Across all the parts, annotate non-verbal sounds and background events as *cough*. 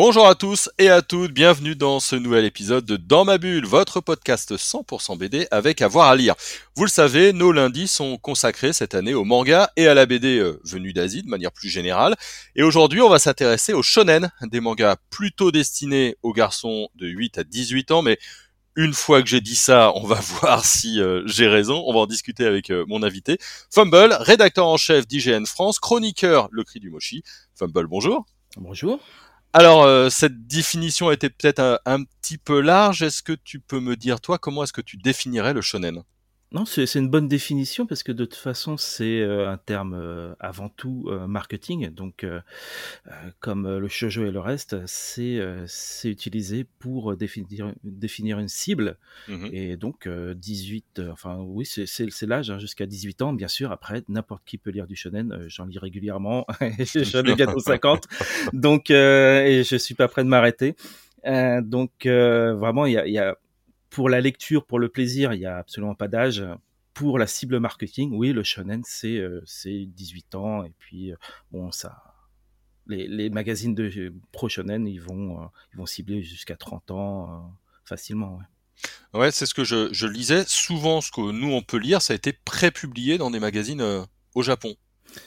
Bonjour à tous et à toutes, bienvenue dans ce nouvel épisode de Dans ma bulle, votre podcast 100% BD avec avoir à, lire. Vous le savez, nos lundis sont consacrés cette année au manga et à la BD euh, venue d'Asie de manière plus générale. Et aujourd'hui, on va s'intéresser au shonen, des mangas plutôt destinés aux garçons de 8 à 18 ans, mais une fois que j'ai dit ça, on va *laughs* voir si euh, j'ai raison. On va en discuter avec euh, mon invité. Fumble, rédacteur en chef d'IGN France, chroniqueur Le Cri du Mochi. Fumble, bonjour. Bonjour. Alors, euh, cette définition était peut-être un, petit peu large. Est-ce que tu peux me dire, toi, comment est-ce que tu définirais le shonen? Non, c'est une bonne définition parce que de toute façon, c'est euh, un terme euh, avant tout euh, marketing. Donc, comme le shoujo et le reste, c'est utilisé pour définir, définir une cible. Mmh et donc, 18, enfin, oui, c'est l'âge hein, jusqu'à 18 ans, bien sûr. Après, n'importe qui peut lire du shonen. J'en lis régulièrement. J'en ai bientôt 50. Donc, et je suis pas prêt de m'arrêter. donc, vraiment, il y a, y a pour la lecture, pour le plaisir, il n'y a absolument pas d'âge. Pour la cible marketing, oui, le shonen, c'est euh, 18 ans. Et puis, euh, bon, ça, les, magazines de pro shonen, ils vont, euh, ils vont cibler jusqu'à 30 ans euh, facilement. Ouais, c'est ce que je, je, lisais. Souvent, ce que nous, on peut lire, ça a été pré-publié dans des magazines au Japon.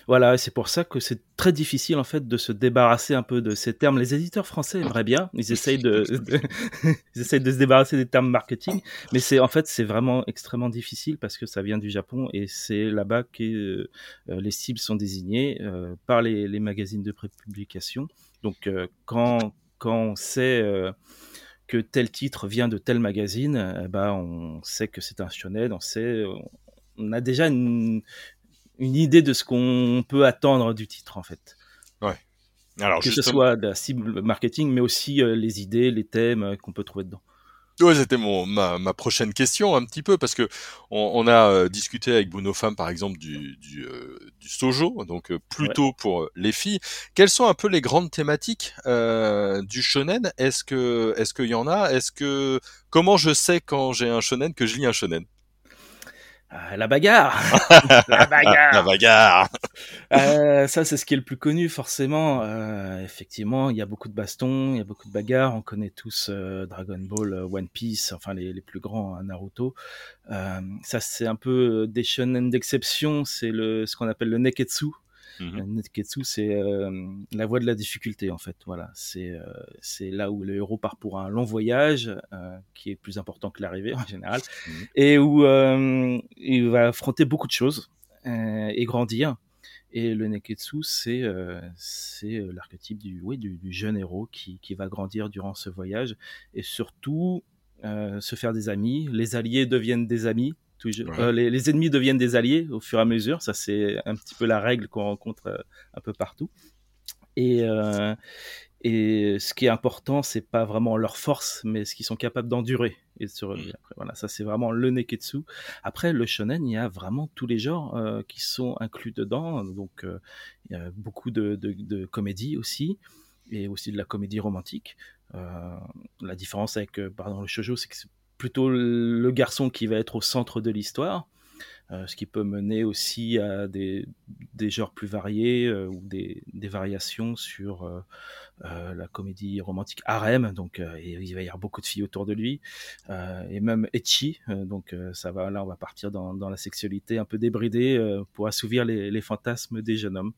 Voilà, c'est pour ça que c'est très difficile en fait de se débarrasser un peu de ces termes. Les éditeurs français aimeraient bien, ils essayent de, *laughs* ils essayent de se débarrasser des termes marketing, mais c'est en fait c'est vraiment extrêmement difficile parce que ça vient du Japon et c'est là-bas que euh, les cibles sont désignées euh, par les, les, magazines de prépublication. Donc euh, quand quand on sait que tel titre vient de tel magazine, ben on sait que c'est un shonen, on sait, on a déjà une, une idée de ce qu'on peut attendre du titre en fait. Ouais. Alors, que ce soit de la cible marketing, mais aussi euh, les idées, les thèmes euh, qu'on peut trouver dedans. Ouais, c'était mon ma, ma, prochaine question un petit peu parce que on, on a euh, discuté avec Bruno Femme par exemple du du, du sojo donc plutôt pour les filles. Quelles sont un peu les grandes thématiques du shonen? Est-ce que est-ce qu'il y en a? Est-ce que comment je sais quand j'ai un shonen que je lis un shonen? Euh, la bagarre *laughs* La bagarre La bagarre euh, Ça, c'est ce qui est le plus connu, forcément. Euh, effectivement, il y a beaucoup de bastons, il y a beaucoup de bagarres. On connaît tous Dragon Ball, One Piece, enfin les, les plus grands, Naruto. ça, c'est un peu des shonen d'exception. C'est le ce qu'on appelle le neketsu. Mmh. Netketsu, c'est euh, la voie de la difficulté en fait. Voilà, c'est euh, c'est là où le héros part pour un long voyage euh, qui est plus important que l'arrivée en général, *laughs* mmh. et où il va affronter beaucoup de choses et grandir. Et le Neketsu, c'est c'est l'archétype du, oui, du, du, jeune héros qui, qui va grandir durant ce voyage et surtout se faire des amis. Les alliés deviennent des amis euh, les, ennemis deviennent des alliés au fur et à mesure. Ça, c'est un petit peu la règle qu'on rencontre euh, un peu partout. Et, euh, et ce qui est important, c'est pas vraiment leur force, mais ce qu'ils sont capables d'endurer et de se relever. Mm. Après, voilà, ça c'est vraiment le neketsu. Après, le shonen, il y a vraiment tous les genres qui sont inclus dedans. Donc, il y a beaucoup de, de, de comédie aussi, et aussi de la comédie romantique. la différence avec, pardon, le shoujo, c'est que plutôt le garçon qui va être au centre de l'histoire, euh, ce qui peut mener aussi à des, des genres plus variés euh, ou des, des, variations sur euh, la comédie romantique harem, donc il va y avoir beaucoup de filles autour de lui, et même etchi, donc ça va là on va partir dans, dans la sexualité un peu débridée pour assouvir les, les, fantasmes des jeunes hommes.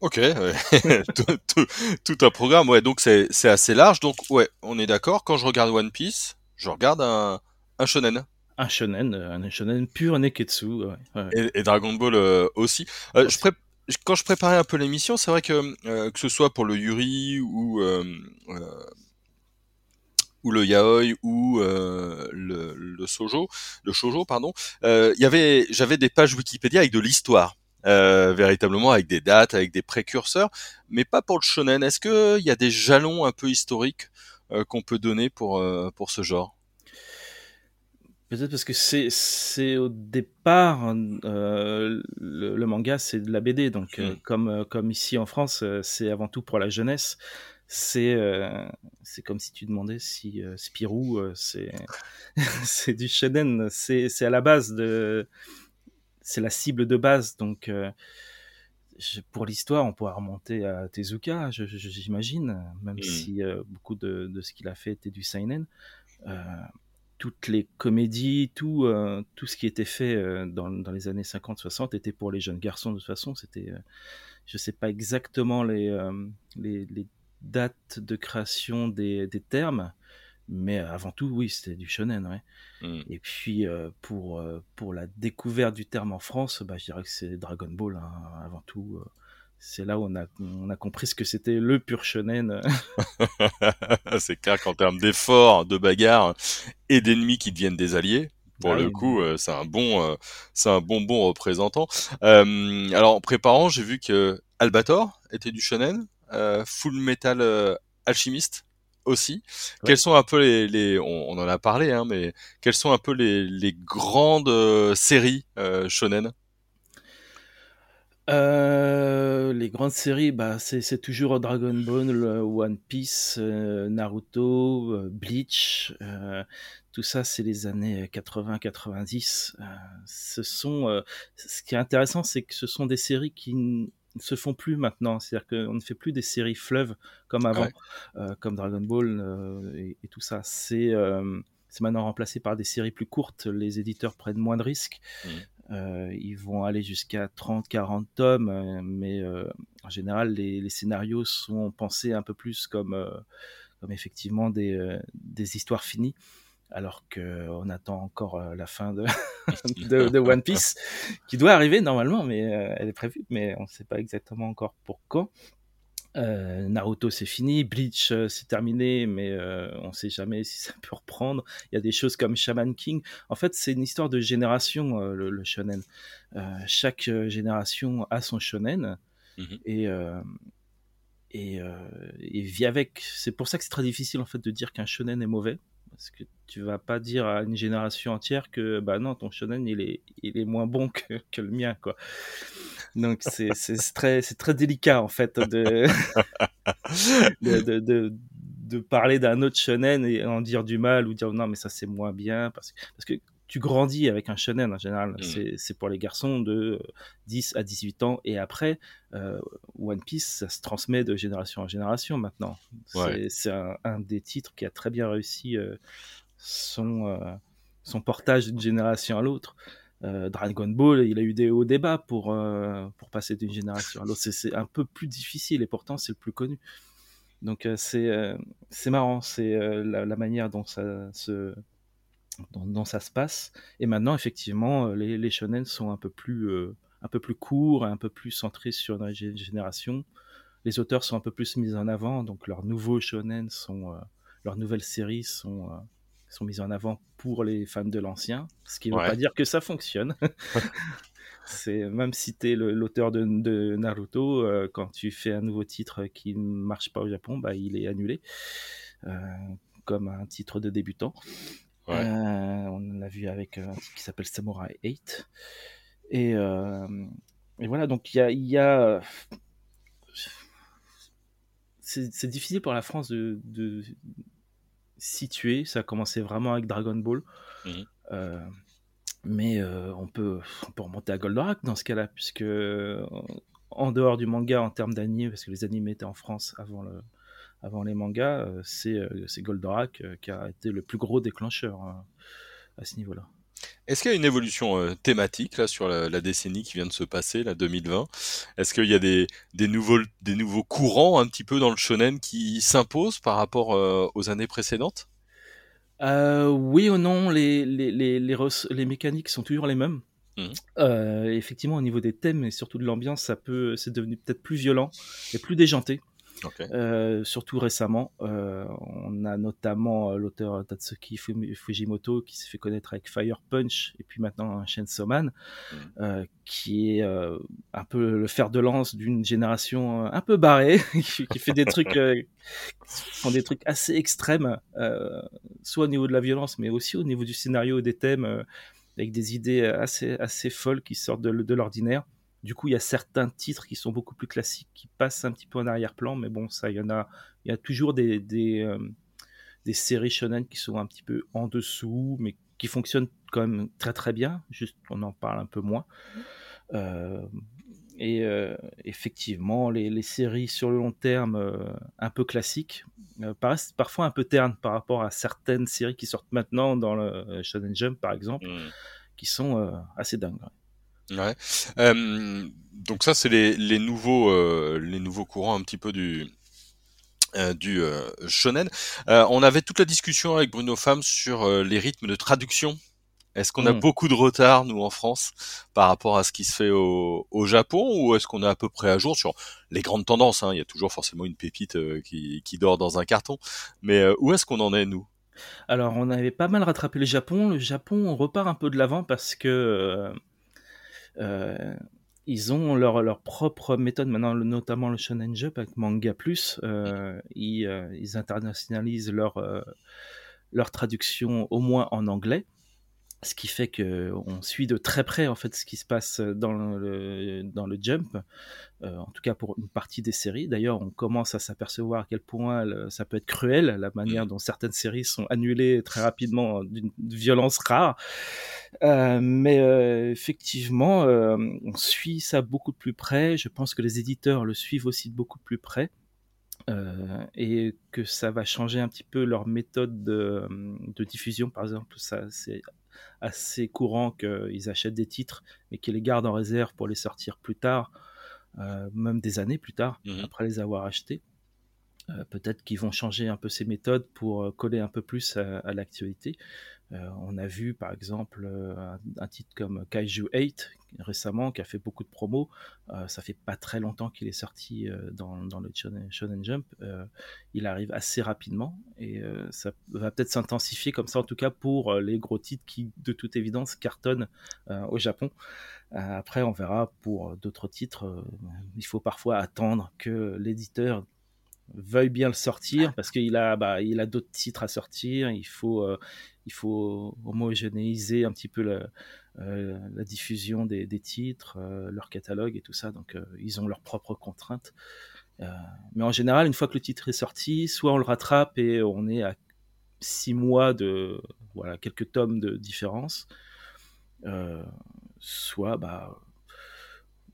Ok, *laughs* tout, un programme, ouais. Donc c'est assez large. Donc ouais, on est d'accord. Quand je regarde One Piece, je regarde un, un shonen. Un shonen, euh, un shonen pur neketsu. Ouais, ouais. Et, Dragon Ball euh, aussi. Euh, je Quand je préparais un peu l'émission, c'est vrai que euh, que ce soit pour le Yuri ou ou le yaoi ou le, le sojo, le shojo pardon, il y avait j'avais des pages Wikipédia avec de l'histoire. Euh, véritablement avec des dates, avec des précurseurs, mais pas pour le shonen. Est-ce qu'il y a des jalons un peu historiques qu'on peut donner pour, euh, pour ce genre. Peut-être parce que c'est c'est au départ euh, le, le, manga c'est de la BD donc euh, Mm. comme euh, comme ici en France euh, c'est avant tout pour la jeunesse. C'est euh, c'est comme si tu demandais si euh, Spirou euh, c'est *laughs* c'est du shonen. C'est c'est à la base de c'est la cible de base. Donc euh, pour l'histoire on pourra remonter à Tezuka j'imagine même Mm. si euh, beaucoup de, de ce qu'il a fait était du seinen euh, toutes les comédies, tout, euh, tout ce qui était fait dans, dans les années 50-60 était pour les jeunes garçons de toute façon. C'était, je sais pas exactement les, les, les dates de création des, des termes, mais avant tout, oui, c'était du shonen. Ouais. Mm. Et puis euh, pour, euh, pour la découverte du terme en France, bah, je dirais que c'est Dragon Ball hein, avant tout. euh, c'est là où on a, on a compris ce que c'était le pur shonen. *laughs* c'est clair qu'en termes d'efforts, de bagarres et d'ennemis qui deviennent des alliés, pour Ah le oui. coup, euh, c'est un bon, euh, c'est un bon bon représentant. Euh, alors en préparant, j'ai vu que Albator était du shonen, euh, Full Metal euh, Alchemist aussi. Ouais. Quels sont un peu les, les on, on en a parlé, hein, mais quelles sont un peu les, les grandes euh, séries euh, shonen? Euh, les grandes séries, bah, c'est toujours Dragon Ball, One Piece, Naruto, Bleach, tout ça, c'est les années 80-90. Euh, ce sont, ce qui est intéressant, c'est que ce sont des séries qui se font plus maintenant. C'est-à-dire qu'on ne fait plus des séries fleuves comme avant, Ouais. euh, comme Dragon Ball euh, et, et tout ça. C'est euh, c'est maintenant remplacé par des séries plus courtes. Les éditeurs prennent moins de risques. Euh, ils vont aller jusqu'à 30-40 tomes, euh, mais en général, les, les scénarios sont pensés un peu plus comme, comme effectivement des, des histoires finies, alors qu'on attend encore euh, la fin de, *laughs* de, de One *laughs* Piece, qui doit arriver normalement, mais euh, elle est prévue, mais on ne sait pas exactement encore pour quand. Euh, Naruto c'est fini, Bleach euh, c'est terminé, mais euh, on ne sait jamais si *laughs* ça peut reprendre. Il y a des choses comme Shaman King. En fait, c'est une histoire de génération, le, le shonen. Chaque génération a son shonen Mhm. et, et, et vit avec. C'est pour ça que c'est très difficile en fait de dire qu'un shonen est mauvais. Parce que tu vas pas dire à une génération entière que bah non ton shonen il est il est moins bon que, que le mien quoi. Donc c'est très c'est très délicat en fait de *laughs* de, de, de, de parler d'un autre shonen et en dire du mal ou dire non mais ça c'est moins bien parce parce que tu grandis avec un shonen en général Mm. c'est pour les garçons de 10 à 18 ans et après euh, One Piece ça se transmet de génération en génération maintenant c'est Ouais. c'est un, un des titres qui a très bien réussi euh, son euh, son portage d'une génération à l'autre euh, Dragon Ball, il a eu des hauts débats pour, euh, pour passer d'une génération à l'autre. C'est- un peu plus difficile et pourtant c'est le plus connu. Donc euh, c'est euh, marrant, c'est euh, la, la manière dont ça se dont ça se passe. Et maintenant, effectivement, euh, les, les shonen sont un peu plus euh, un peu plus courts, un peu plus centrés sur gé- génération. Les auteurs sont un peu plus mis en avant, donc leurs nouveaux shonen sont euh, leurs nouvelles séries sont euh, sont mises en avant pour les fans de l'ancien, ce qui ne veut pas dire que ça fonctionne. *laughs* *laughs* C'est même si tu es l'auteur de, de Naruto, quand tu fais un nouveau titre qui ne marche pas au Japon, bah, il est annulé, comme un titre de débutant. Ouais. Euh, on l'a vu avec euh, un titre qui s'appelle Samurai 8. Et, euh, et voilà, donc il y a. il Y a c'est difficile pour la France de, de situer. Ça a commencé vraiment avec Dragon Ball. Mhm. Euh, mais euh, on, peut, on peut remonter à Goldorak dans ce cas-là, puisque en dehors du manga en termes d'anime, parce que les animés étaient en France avant, le, avant les mangas, euh, c'est euh, c'est Goldorak euh, qui a été le plus gros déclencheur à ce niveau-là. Est-ce qu'il y a une évolution euh, thématique là sur la, la décennie qui vient de se passer, la 2020 Est-ce qu'il y a des, des, nouveaux, des nouveaux courants un petit peu dans le shonen qui s'imposent par rapport euh, aux années précédentes? Euh, oui ou non, les, les, les, les, res- les mécaniques sont toujours les mêmes. Euh, effectivement, au niveau des thèmes et surtout de l'ambiance, ça peut, c'est devenu peut-être plus violent et plus déjanté. Euh, surtout récemment. Euh, on a notamment l'auteur Tatsuki Fujimoto qui s'est fait connaître avec Fire Punch et puis maintenant Chainsaw Man, mm. qui est un peu le fer de lance d'une génération un peu barrée, *laughs* qui fait des trucs, qui font des trucs assez extrêmes, soit au niveau de la violence, mais aussi au niveau du scénario et des thèmes avec des idées assez, assez folles qui sortent de, l'ordinaire. Du coup, il y a certains titres qui sont beaucoup plus classiques, qui passent un petit peu en arrière-plan, mais bon, ça, il y en a, il y a toujours des, des, euh, des, séries shonen qui sont un petit peu en dessous, mais qui fonctionnent quand même très très bien. Juste, on en parle un peu moins. Euh, et euh, effectivement, les, les, séries sur le long terme, un peu classiques, paraissent parfois un peu ternes par rapport à certaines séries qui sortent maintenant dans le Shonen Jump, par exemple, mmh. qui sont assez dingues. Ouais. Euh, donc ça, c'est les, les nouveaux euh, les nouveaux courants un petit peu du euh, du shonen. On avait toute la discussion avec Bruno Femme sur les rythmes de traduction. Est-ce qu'on a mmh. beaucoup de retard nous en France par rapport à ce qui se fait au, au Japon ou est-ce qu'on est à peu près à jour sur les grandes tendances hein? Il y a toujours forcément une pépite qui, qui dort dans un carton, mais où est-ce qu'on en est nous? Alors, on avait pas mal rattrapé le Japon. Le Japon, on repart un peu de l'avant parce que ils ont leur, leur propre méthode maintenant, notamment le Shonen Jump avec Manga Plus. Euh, ils, euh, ils, internationalisent leur, leur traduction au moins en anglais ce qui fait que on suit de très près en fait ce qui se passe dans le, dans le jump, euh, en tout cas pour une partie des séries. D'ailleurs, on commence à s'apercevoir à quel point ça peut être cruel la manière mmh. dont certaines séries sont annulées très rapidement d'une violence rare. Euh, mais euh, effectivement, on suit ça beaucoup de plus près. Je pense que les éditeurs le suivent aussi de beaucoup plus près. Euh, et que ça va changer un petit peu leur méthode de, de diffusion. Par exemple, ça c'est assez courant qu'ils achètent des titres, mais qu'ils les gardent en réserve pour les sortir plus tard, euh, même des années plus tard, mmh après les avoir achetés. Euh, peut-être qu'ils vont changer un peu ces méthodes pour euh, coller un peu plus à, l'actualité. on a vu par exemple un, titre comme Kaiju 8 récemment qui a fait beaucoup de promos. ça fait pas très longtemps qu'il est sorti dans, le Shonen, Jump. il arrive assez rapidement et ça va peut-être s'intensifier comme ça en tout cas pour les gros titres qui de toute évidence cartonnent au Japon. après on verra pour d'autres titres. il faut parfois attendre que l'éditeur veuille bien le sortir parce qu'il a, bah, il a d'autres titres à sortir. Il faut, euh, il faut homogénéiser un petit peu la, euh, la diffusion des, des titres, euh, leur catalogue et tout ça. Donc, ils ont leurs propres contraintes. mais en général, une fois que le titre est sorti, soit on le rattrape et on est à six mois de, voilà, quelques tomes de différence, soit, bah,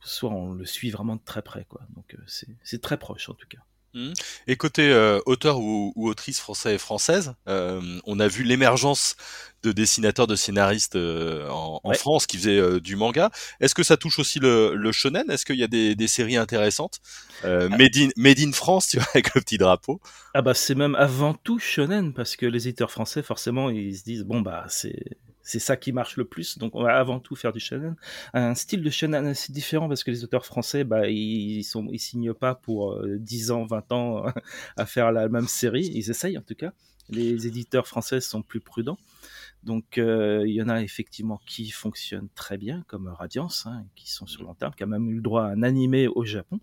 soit on le suit vraiment de très près, quoi. Donc, c'est très proche en tout cas. Mmh. Et côté euh, auteur ou, autrice français et française, euh, on a vu l'émergence de dessinateurs, de scénaristes euh, en, France qui faisaient du manga. Est-ce que ça touche aussi le, shonen? Est-ce qu'il y a des, séries intéressantes? Ah. made, in, made in France, tu vois, *laughs* avec le petit drapeau Ah bah c'est même avant tout shonen parce que les éditeurs français, forcément, ils se disent bon bah c'est c'est ça qui marche le plus. Donc on va avant tout faire du shonen. Un style de shonen assez différent parce que les auteurs français, bah, ils, sont, ils signent pas pour 10 euh, ans, 20 ans *laughs* à faire la même série. Ils essayent en tout cas. Les éditeurs français sont plus prudents. Donc euh, il y en a effectivement qui fonctionnent très bien, comme Radiance, hein, qui sont sur long terme, qui a même eu le droit à un animé au Japon.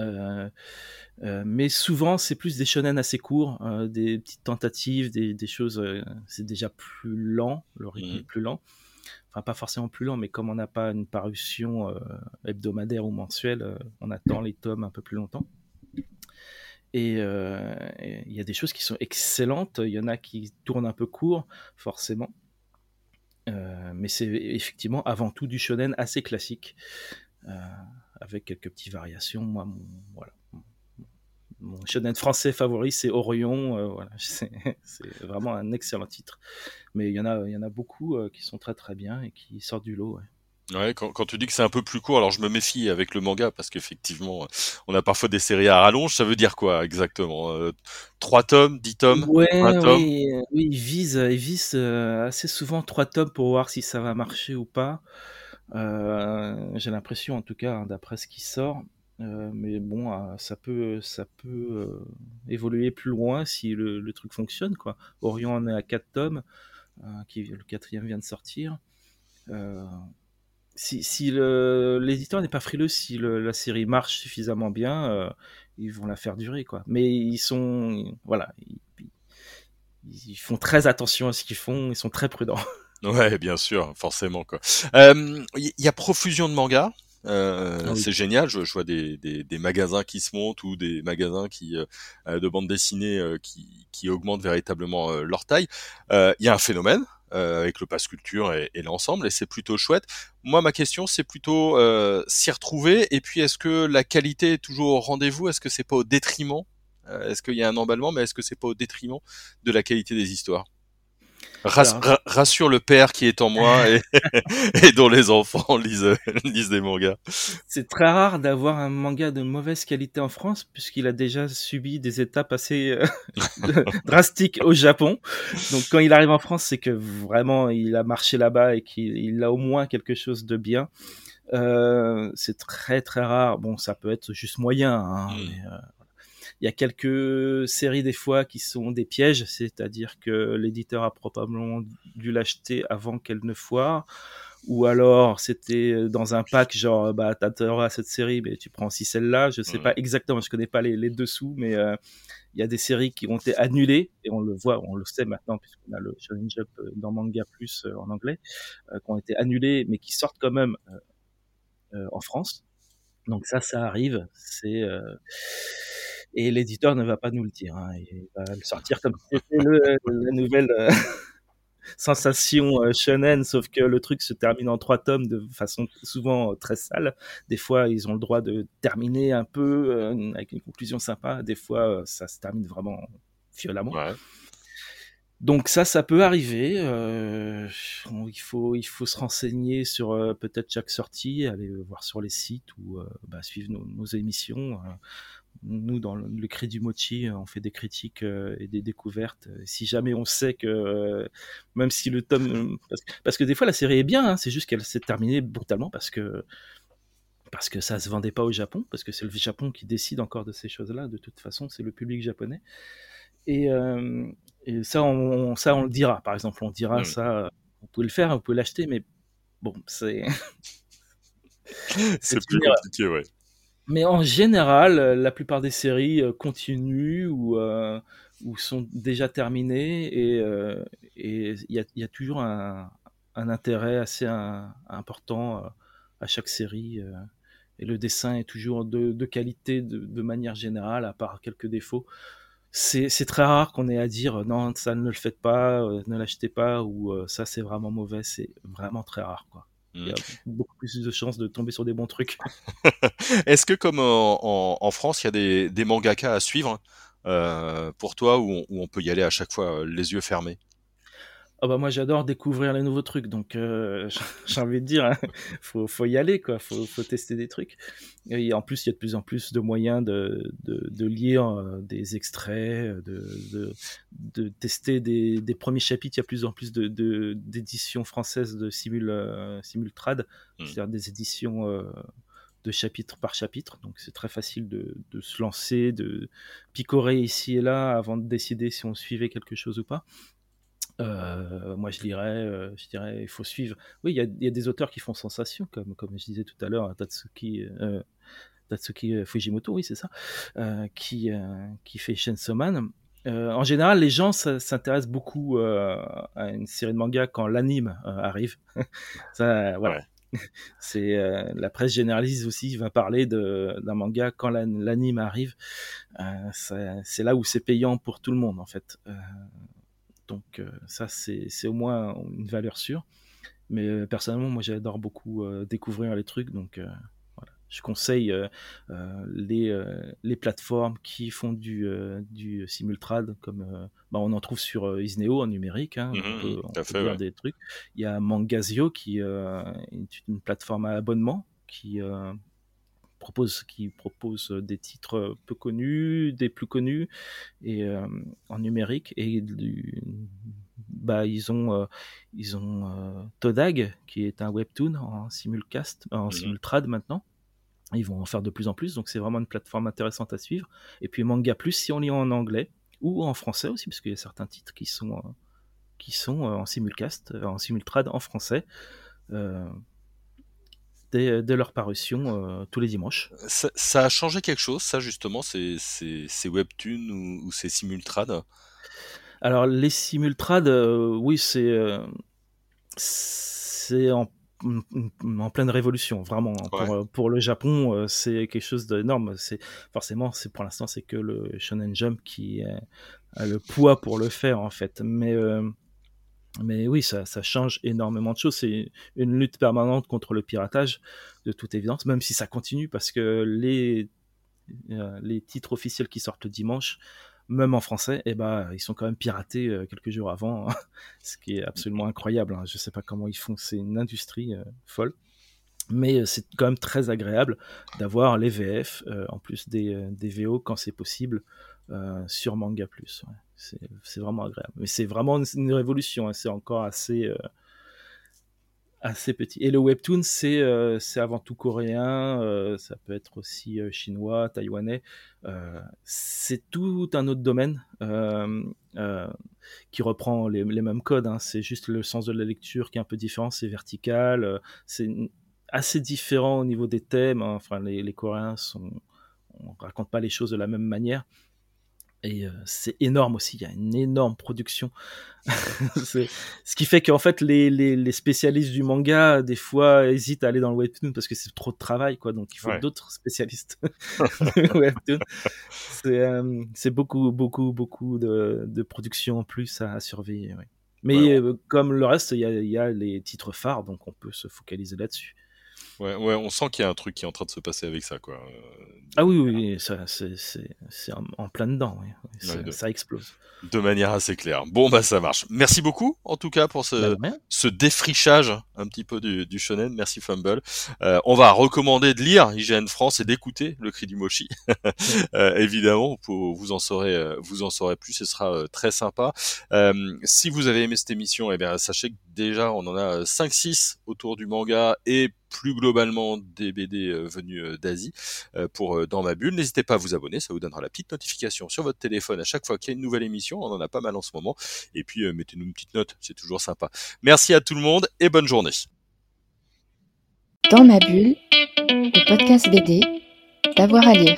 Euh, euh, mais souvent, c'est plus des shonen assez courts, euh, des petites tentatives, des, des choses. c'est déjà plus lent, le rythme est mmh. plus lent. Enfin, pas forcément plus lent, mais comme on n'a pas une parution hebdomadaire ou mensuelle, on attend les tomes un peu plus longtemps. Et il y a des choses qui sont excellentes. Il y en a qui tournent un peu court, forcément. mais c'est effectivement avant tout du shonen assez classique avec quelques petites variations. Moi, mon, voilà, mon shonen français favori, c'est Orion. Euh, voilà, *laughs* c'est vraiment un excellent titre. Mais il y en a, il y en a beaucoup euh, qui sont très très bien et qui sortent du lot. Ouais. quand, quand, tu dis que c'est un peu plus court, alors je me méfie avec le manga parce qu'effectivement, on a parfois des séries à rallonge. Ça veut dire quoi exactement euh, Trois tomes, dix tomes Ouais, tomes? oui, oui, ils visent, ils visent assez souvent trois tomes pour voir si ça va marcher ou pas. Euh, j'ai l'impression, en tout cas, hein, d'après ce qui sort. Euh, mais bon, euh, ça peut, ça peut évoluer plus loin si le, truc fonctionne. Quoi. Orion en est à 4 tomes, qui, le quatrième vient de sortir. si, si l'éditeur n'est pas frileux, si la série marche suffisamment bien, ils vont la faire durer. Quoi. Mais ils sont, voilà, ils font très attention à ce qu'ils font, ils sont très prudents. *laughs* Ouais, bien sûr, forcément quoi. Il y a profusion de mangas. Euh, ah C'est génial. Je, je vois des, des, des, magasins qui se montent ou des magasins qui euh, euh de bande dessinée euh, qui, qui, augmentent véritablement euh, leur taille. Il y a un phénomène avec le pass culture et, et l'ensemble, et c'est plutôt chouette. Moi, ma question, c'est plutôt s'y retrouver. Et puis, est-ce que la qualité est toujours au rendez-vous? Est-ce que c'est pas au détriment? Est-ce qu'il y a un emballement, mais est-ce que c'est pas au détriment de la qualité des histoires? Rassure le père qui est en moi *laughs* et, et dont les enfants *laughs* lisent, lisent des mangas. C'est très rare d'avoir un manga de mauvaise qualité en France puisqu'il a déjà subi des étapes assez euh, *laughs* drastiques au Japon. Donc quand il arrive en France, c'est que vraiment il a marché là-bas et qu'il a au moins quelque chose de bien. Euh, c'est très très rare. Bon, ça peut être juste moyen, hein, mm. mais, euh, il y a quelques séries des fois qui sont des pièges, c'est-à-dire que l'éditeur a probablement dû l'acheter avant qu'elle ne foire ou alors c'était dans un pack genre bah t'as à cette série mais tu prends aussi celle-là je sais pas exactement je connais pas les, les dessous mais euh, il y a des séries qui ont été annulées et on le voit on le sait maintenant puisqu'on a le Shonen Jump euh, dans Manga Plus euh, en anglais qui ont été annulées mais qui sortent quand même en France. Donc ça ça arrive c'est et l'éditeur ne va pas nous le dire. Hein. Il va le sortir comme si c'était la nouvelle euh, *laughs* sensation euh, shonen, sauf que le truc se termine en trois tomes de façon souvent euh, très sale. Des fois, ils ont le droit de terminer un peu avec une conclusion sympa. Des fois, ça se termine vraiment violemment. Donc ça, ça peut arriver. Euh, il faut, il faut se renseigner sur peut-être chaque sortie, aller voir sur les sites ou bah, suivre nos, nos émissions nous, dans le, cri du mochi, on fait des critiques euh, et des découvertes. Si jamais on sait que, euh, même si le tome, parce, que des fois la série est bien, hein, c'est juste qu'elle s'est terminée brutalement parce que parce que ça se vendait pas au Japon, parce que c'est le Japon qui décide encore de ces choses-là. De toute façon, c'est le public japonais. Et, euh, ça, on, ça, on le dira. Par exemple, on dira ça. Vous pouvez le faire, vous pouvez l'acheter, mais bon, c'est c'est plus compliqué, ouais. Mais en général, euh, la plupart des séries euh, continuent ou, euh, ou sont déjà terminées et il y, a, toujours un, intérêt assez important à chaque série. et le dessin est toujours de, de qualité de, de, manière générale, à part quelques défauts. C'est très rare qu'on ait à dire non, ça ne le faites pas, ne l'achetez pas, ou ça c'est vraiment mauvais. C'est vraiment très rare. quoi. Il y a mm. beaucoup plus de chances de tomber sur des bons trucs. *laughs* *laughs* Est-ce que comme en, en, France, il y a des, des mangaka à suivre euh, pour toi où on, où on, peut y aller à chaque fois euh, les yeux fermés? Ah bah moi j'adore découvrir les nouveaux trucs, donc euh, *laughs* j'ai envie de dire, hein, faut, faut y aller quoi, faut, faut tester des trucs. Et en plus il y a de plus en plus de moyens de, de, de lire euh, des extraits, de, de, de tester des, des, premiers chapitres. Il y a de plus en plus d'éditions françaises de simul euh, simultrad, mmh. c'est-à-dire des éditions euh, de chapitre par chapitre. Donc c'est très facile de, de, se lancer, de picorer ici et là avant de décider si on suivait quelque chose ou pas. Euh, moi, je dirais, euh, je dirais, il faut suivre. Oui, il y a, y a, des auteurs qui font sensation, comme, comme je disais tout à l'heure, Tatsuki, euh, Tatsuki Fujimoto, oui, c'est ça, euh, qui, qui fait Chainsaw Man. en général, les gens s'intéressent beaucoup à une série de mangas quand l'anime arrive. *laughs* ça, voilà. *laughs* C'est la presse généralise aussi va parler d'un manga quand l'anime arrive. c'est là où c'est payant pour tout le monde en fait. Donc euh, ça, c'est au moins une valeur sûre. Mais euh, personnellement, moi, j'adore beaucoup euh, découvrir les trucs. Donc voilà. Je conseille les, les plateformes qui font du, du simultrad, comme bah, on en trouve sur Isneo en numérique. Hein, mmh on peut, fait, des trucs. Il y a Mangazio qui est une plateforme à abonnement qui propose, qui propose des titres peu connus, des plus connus, et euh, en numérique. Et du, bah, ils ont, euh, ils ont euh, Todag, qui est un webtoon en simulcast, en mmh simultrad maintenant, Ils vont en faire de plus en plus, donc c'est vraiment une plateforme intéressante à suivre. Et puis Manga Plus, si on lit en anglais ou en français aussi, parce qu'il y a certains titres qui sont, qui sont en simulcast, en simultrad en français. Dès, leur parution tous les dimanches. Ça, a changé quelque chose, ça justement, c'est Webtoon ou, ou c'est Simultrad alors les simultrades, euh, oui, c'est euh, c'est en, en, pleine révolution, vraiment. Pour, pour, le Japon, euh, c'est quelque chose d'énorme. C'est forcément, c'est pour l'instant, c'est que le Shonen Jump qui a le poids pour le faire en fait. Mais mais oui, ça, change énormément de choses. C'est une lutte permanente contre le piratage, de toute évidence, même si ça continue parce que les, les titres officiels qui sortent le dimanche même en français, eh ben, ils sont quand même piratés euh, quelques jours avant, *laughs* ce qui est absolument incroyable. Hein. Je ne sais pas comment ils font, c'est une industrie euh, folle. Mais euh, c'est quand même très agréable d'avoir les VF, en plus des, des VO quand c'est possible, sur Manga Plus. C'est vraiment agréable. Mais c'est vraiment une, révolution, hein. c'est encore assez assez petit. Et le webtoon, c'est euh, avant tout coréen, euh, ça peut être aussi euh, chinois, taïwanais. c'est tout un autre domaine qui reprend les, les mêmes codes. Hein. C'est juste le sens de la lecture qui est un peu différent. C'est vertical, c'est assez différent au niveau des thèmes. Hein. Enfin, les, les Coréens sont on raconte pas les choses de la même manière. Et c'est énorme aussi, il y a une énorme production. *laughs* *laughs* ce qui fait qu'en fait, les, les, les, spécialistes du manga, des fois, hésitent à aller dans le webtoon parce que c'est trop de travail, quoi. Donc, il faut d'autres spécialistes *laughs* webtoon. C'est beaucoup, beaucoup, beaucoup de, de production en plus à, surveiller. Mais comme le reste, il y, a, il y a les titres phares, donc on peut se focaliser là-dessus. Ouais, ouais, on sent qu'il y a un truc qui est en train de se passer avec ça, quoi. Ah oui, oui, ça, c'est, en plein dedans, ça, explose. De manière assez claire. Bon, bah ça marche. Merci beaucoup, en tout cas, pour ce, bah, ce défrichage un petit peu du, du shonen. Merci Fumble. Euh, on va recommander de lire IGN France et d'écouter le cri du Moshi. *laughs* euh, évidemment, pour, vous en saurez, euh, vous en saurez plus. Ce sera euh, très sympa. Euh, si vous avez aimé cette émission, eh bien, sachez que déjà, on en a 5-6 autour du manga et plus globalement des BD euh, venus euh, d'Asie euh, pour Dans ma bulle. N'hésitez pas à vous abonner, ça vous donnera la petite notification sur votre téléphone à chaque fois qu'il y a une nouvelle émission. On en a pas mal en ce moment. Et puis mettez-nous une petite note, c'est toujours sympa. Merci à tout le monde et bonne journée. Dans ma bulle, le podcast BD, d'avoir à lire.